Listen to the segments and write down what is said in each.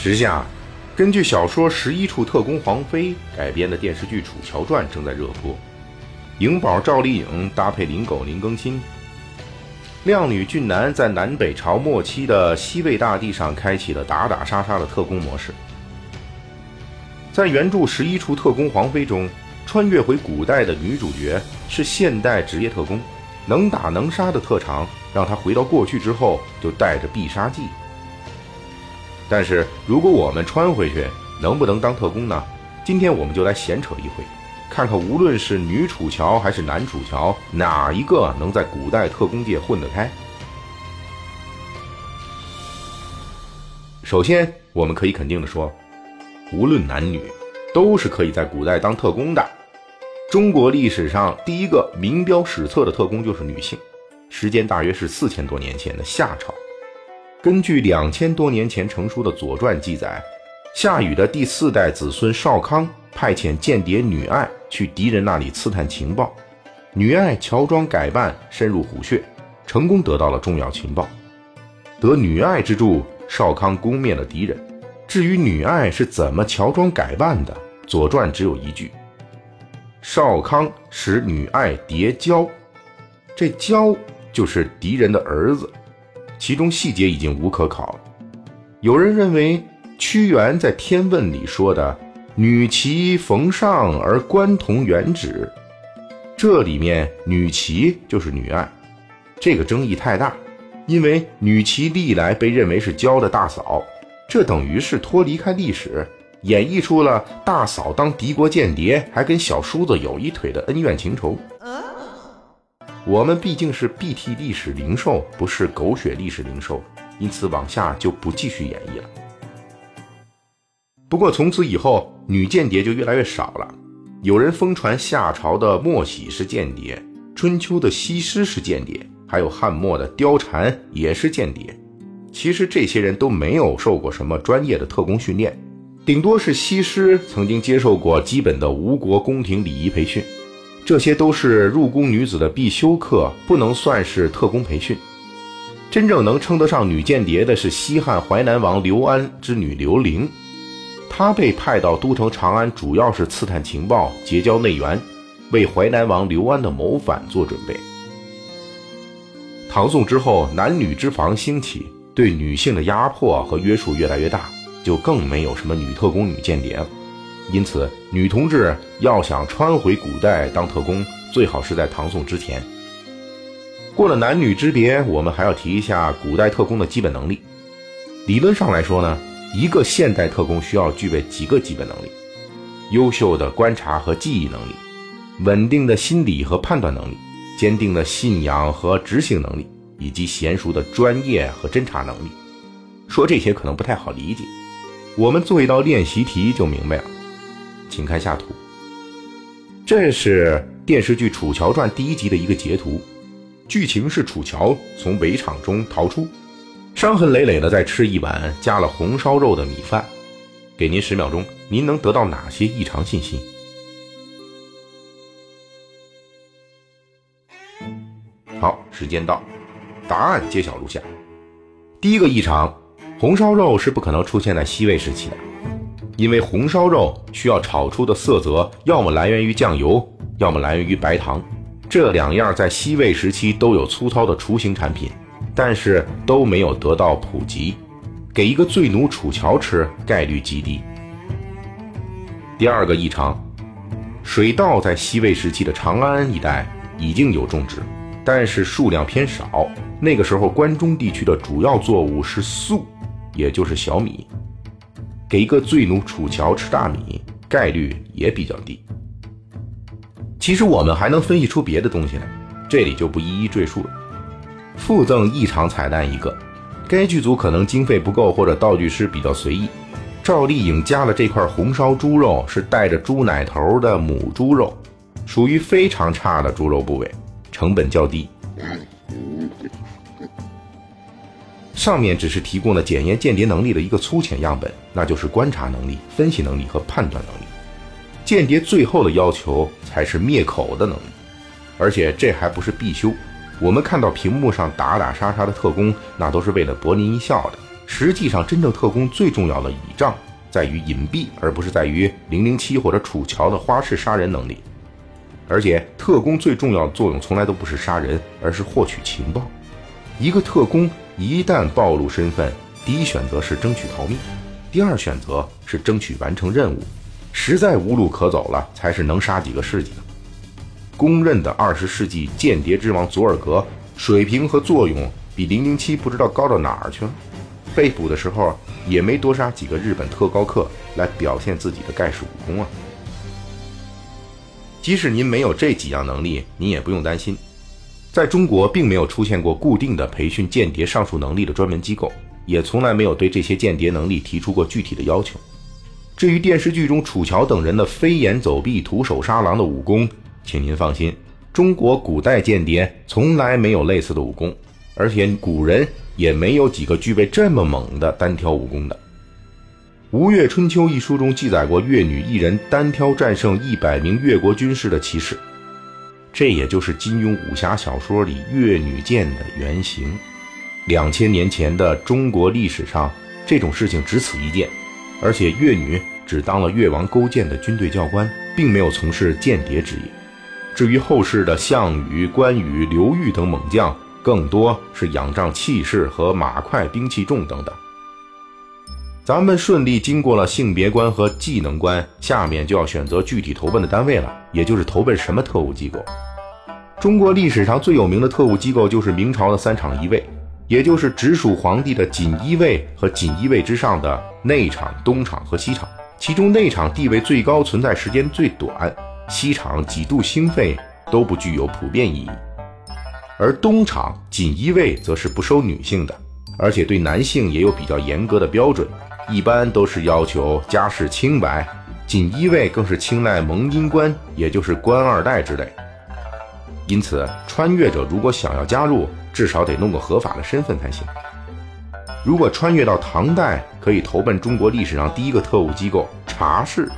时下，根据小说《十一处特工黄飞》改编的电视剧《楚乔传》正在热播，颖宝、赵丽颖搭配林狗林更新，靓女俊男在南北朝末期的西魏大地上开启了打打杀杀的特工模式。在原著《十一处特工黄飞》中，穿越回古代的女主角是现代职业特工，能打能杀的特长让她回到过去之后就带着必杀技。但是如果我们穿回去，能不能当特工呢？今天我们就来闲扯一回，看看无论是女楚乔还是男楚乔，哪一个能在古代特工界混得开？首先，我们可以肯定的说，无论男女，都是可以在古代当特工的。中国历史上第一个名标史册的特工就是女性，时间大约是四千多年前的夏朝。根据两千多年前成书的《左传》记载，夏禹的第四代子孙少康派遣间谍女爱去敌人那里刺探情报，女爱乔装改扮，深入虎穴，成功得到了重要情报。得女爱之助，少康攻灭了敌人。至于女爱是怎么乔装改扮的，《左传》只有一句：少康使女爱叠娇，这娇就是敌人的儿子。其中细节已经无可考了。有人认为屈原在《天问》里说的“女齐逢上而关同原止”，这里面女齐就是女爱，这个争议太大，因为女齐历来被认为是娇的大嫂，这等于是脱离开历史，演绎出了大嫂当敌国间谍还跟小叔子有一腿的恩怨情仇。我们毕竟是 BT 历史零售，不是狗血历史零售，因此往下就不继续演绎了。不过从此以后，女间谍就越来越少了。有人疯传夏朝的莫喜是间谍，春秋的西施是间谍，还有汉末的貂蝉也是间谍。其实这些人都没有受过什么专业的特工训练，顶多是西施曾经接受过基本的吴国宫廷礼仪培训。这些都是入宫女子的必修课，不能算是特工培训。真正能称得上女间谍的是西汉淮南王刘安之女刘玲，她被派到都城长安，主要是刺探情报、结交内援，为淮南王刘安的谋反做准备。唐宋之后，男女之防兴起，对女性的压迫和约束越来越大，就更没有什么女特工、女间谍了。因此，女同志要想穿回古代当特工，最好是在唐宋之前。过了男女之别，我们还要提一下古代特工的基本能力。理论上来说呢，一个现代特工需要具备几个基本能力：优秀的观察和记忆能力，稳定的心理和判断能力，坚定的信仰和执行能力，以及娴熟的专业和侦查能力。说这些可能不太好理解，我们做一道练习题就明白了。请看下图，这是电视剧《楚乔传》第一集的一个截图。剧情是楚乔从围场中逃出，伤痕累累的在吃一碗加了红烧肉的米饭。给您十秒钟，您能得到哪些异常信息？好，时间到，答案揭晓如下：第一个异常，红烧肉是不可能出现在西魏时期的。因为红烧肉需要炒出的色泽，要么来源于酱油，要么来源于白糖，这两样在西魏时期都有粗糙的雏形产品，但是都没有得到普及。给一个罪奴楚乔吃，概率极低。第二个异常，水稻在西魏时期的长安一带已经有种植，但是数量偏少。那个时候关中地区的主要作物是粟，也就是小米。给一个醉奴楚乔吃大米，概率也比较低。其实我们还能分析出别的东西来，这里就不一一赘述了。附赠异常彩蛋一个，该剧组可能经费不够或者道具师比较随意，赵丽颖加了这块红烧猪肉是带着猪奶头的母猪肉，属于非常差的猪肉部位，成本较低。上面只是提供了检验间谍能力的一个粗浅样本，那就是观察能力、分析能力和判断能力。间谍最后的要求才是灭口的能力，而且这还不是必修。我们看到屏幕上打打杀杀的特工，那都是为了博您一笑的。实际上，真正特工最重要的倚仗在于隐蔽，而不是在于零零七或者楚乔的花式杀人能力。而且，特工最重要的作用从来都不是杀人，而是获取情报。一个特工一旦暴露身份，第一选择是争取逃命，第二选择是争取完成任务。实在无路可走了，才是能杀几个是几个。公认的二十世纪间谍之王佐尔格，水平和作用比零零七不知道高到哪儿去了。被捕的时候也没多杀几个日本特高课来表现自己的盖世武功啊。即使您没有这几样能力，您也不用担心。在中国，并没有出现过固定的培训间谍上述能力的专门机构，也从来没有对这些间谍能力提出过具体的要求。至于电视剧中楚乔等人的飞檐走壁、徒手杀狼的武功，请您放心，中国古代间谍从来没有类似的武功，而且古人也没有几个具备这么猛的单挑武功的。《吴越春秋》一书中记载过越女一人单挑战胜一百名越国军士的奇事。这也就是金庸武侠小说里越女剑的原型。两千年前的中国历史上，这种事情只此一件，而且越女只当了越王勾践的军队教官，并没有从事间谍职业。至于后世的项羽、关羽、刘裕等猛将，更多是仰仗气势和马快、兵器重等等。咱们顺利经过了性别关和技能关，下面就要选择具体投奔的单位了，也就是投奔什么特务机构。中国历史上最有名的特务机构就是明朝的三厂一卫，也就是直属皇帝的锦衣卫和锦衣卫之上的内厂、东厂和西厂。其中内厂地位最高，存在时间最短；西厂几度兴废都不具有普遍意义。而东厂锦衣卫则是不收女性的，而且对男性也有比较严格的标准。一般都是要求家世清白，锦衣卫更是青睐蒙阴官，也就是官二代之类。因此，穿越者如果想要加入，至少得弄个合法的身份才行。如果穿越到唐代，可以投奔中国历史上第一个特务机构察氏。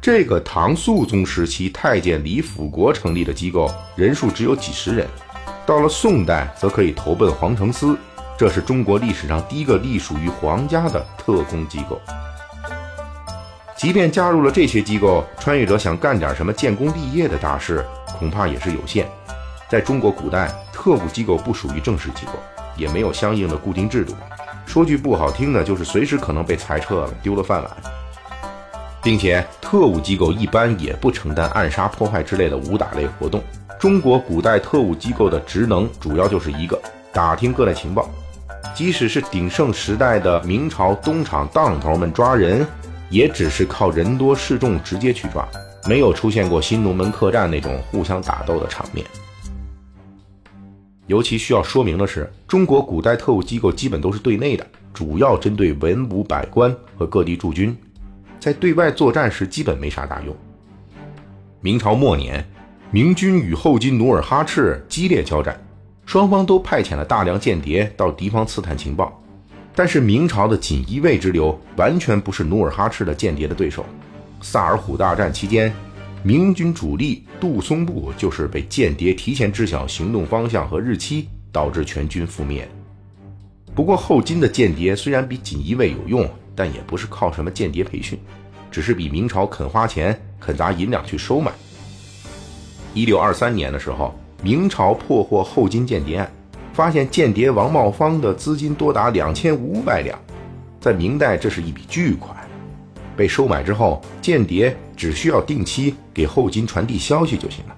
这个唐肃宗时期太监李辅国成立的机构，人数只有几十人。到了宋代，则可以投奔皇城司。这是中国历史上第一个隶属于皇家的特工机构。即便加入了这些机构，穿越者想干点什么建功立业的大事，恐怕也是有限。在中国古代，特务机构不属于正式机构，也没有相应的固定制度。说句不好听的，就是随时可能被裁撤了，丢了饭碗。并且，特务机构一般也不承担暗杀、破坏之类的武打类活动。中国古代特务机构的职能主要就是一个：打听各类情报。即使是鼎盛时代的明朝东厂当头们抓人，也只是靠人多势众直接去抓，没有出现过新龙门客栈那种互相打斗的场面。尤其需要说明的是，中国古代特务机构基本都是对内的，主要针对文武百官和各地驻军，在对外作战时基本没啥大用。明朝末年，明军与后金努尔哈赤激烈交战。双方都派遣了大量间谍到敌方刺探情报，但是明朝的锦衣卫之流完全不是努尔哈赤的间谍的对手。萨尔浒大战期间，明军主力杜松部就是被间谍提前知晓行动方向和日期，导致全军覆灭。不过后金的间谍虽然比锦衣卫有用，但也不是靠什么间谍培训，只是比明朝肯花钱、肯砸银两去收买。一六二三年的时候。明朝破获后金间谍案，发现间谍王茂芳的资金多达两千五百两，在明代这是一笔巨款。被收买之后，间谍只需要定期给后金传递消息就行了。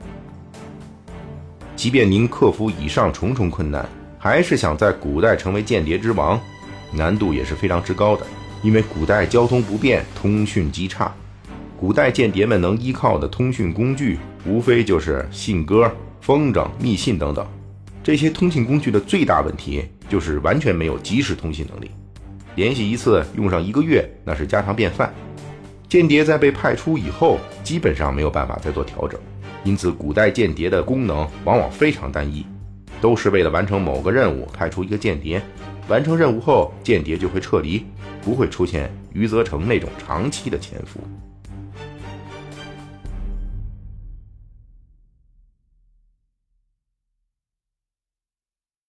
即便您克服以上重重困难，还是想在古代成为间谍之王，难度也是非常之高的。因为古代交通不便，通讯极差，古代间谍们能依靠的通讯工具，无非就是信鸽。风筝、密信等等，这些通信工具的最大问题就是完全没有即时通信能力，联系一次用上一个月，那是家常便饭。间谍在被派出以后，基本上没有办法再做调整，因此古代间谍的功能往往非常单一，都是为了完成某个任务派出一个间谍，完成任务后间谍就会撤离，不会出现余则成那种长期的潜伏。